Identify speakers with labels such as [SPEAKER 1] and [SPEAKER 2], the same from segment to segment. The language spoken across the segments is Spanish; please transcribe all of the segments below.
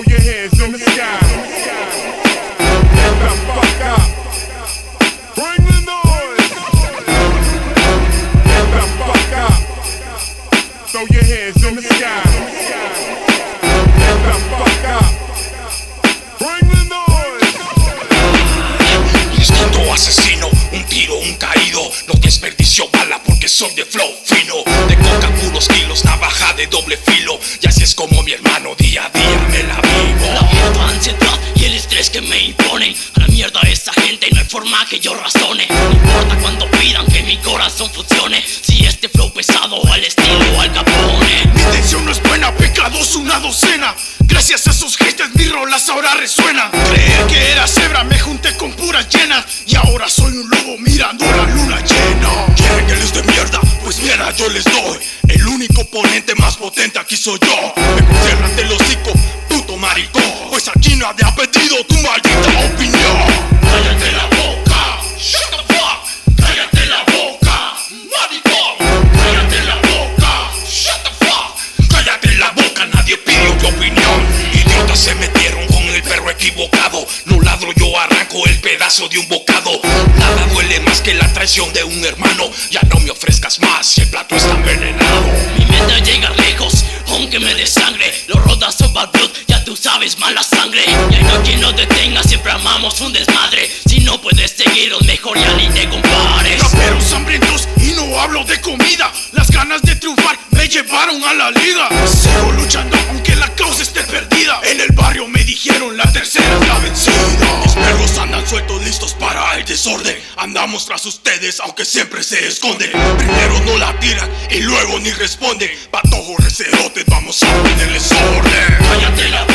[SPEAKER 1] Throw your hands in the sky.
[SPEAKER 2] Asesino, un tiro, un caído. No desperdicio bala porque soy de flow fino. De coca puros kilos, navaja de doble filo. Y así es como mi hermano día a día me
[SPEAKER 3] que yo razone No importa cuando pidan que mi corazón funcione Si este flow pesado al estilo al capone
[SPEAKER 4] Mi intención no es buena, pecados una docena. Gracias a esos haters mis rolas ahora resuenan. Creer que era cebra, me junté con puras llenas. Y ahora soy un lobo mirando la luna llena.
[SPEAKER 2] ¿Quieren que les dé mierda? Pues mierda yo les doy. El único oponente más potente aquí soy yo. Me ciérrate el hocico, puto maricón. Pues aquí nadie ha pedido tu maldita pedazo de un bocado. Nada duele más que la traición de un hermano. Ya no me ofrezcas más si el plato está envenenado.
[SPEAKER 3] Mi meta llega lejos, aunque me dé sangre Los rodas son bad blood, ya tú sabes, mala sangre Y hay no quien nos detenga, siempre amamos un desmadre Si no puedes seguirnos, mejor ya ni te compares
[SPEAKER 4] Raperos hambrientos y no hablo de comida. Las ganas de triunfar me llevaron a la liga. Sigo luchando aunque la causa esté perdida. En el barrio me dijeron la tercera la vencida.
[SPEAKER 2] El desorden. Andamos tras ustedes aunque siempre se esconden. Primero no la tiran y luego ni responden. Patojos recerotes, vamos a ponerles orden.
[SPEAKER 3] Cállate la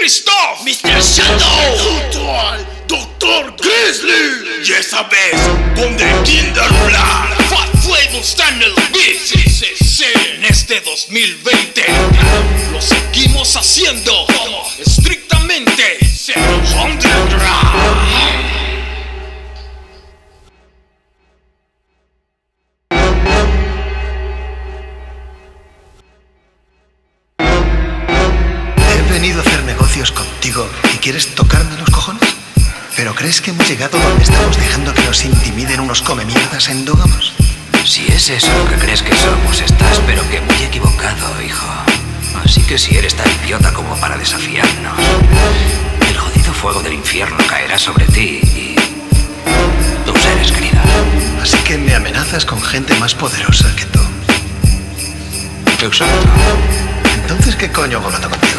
[SPEAKER 2] Christoph!
[SPEAKER 3] Mr. Shadow
[SPEAKER 4] Junto al Doctor Grizzly.
[SPEAKER 2] Y esa vez, donde Kinderblatt Fat Flavor Stanley Beats en este 2020 Lo seguimos haciendo
[SPEAKER 5] y quieres tocarme los cojones. ¿Pero crees que hemos llegado donde estamos dejando que nos intimiden unos comemierdas endógamos?
[SPEAKER 6] Si es eso lo que crees que somos, estás pero que muy equivocado, hijo. Así que si eres tan idiota como para desafiarnos, el jodido fuego del infierno caerá sobre ti y tus seres queridos.
[SPEAKER 5] Así que me amenazas con gente más poderosa que tú.
[SPEAKER 6] Exacto.
[SPEAKER 5] Entonces, ¿qué coño hago contigo?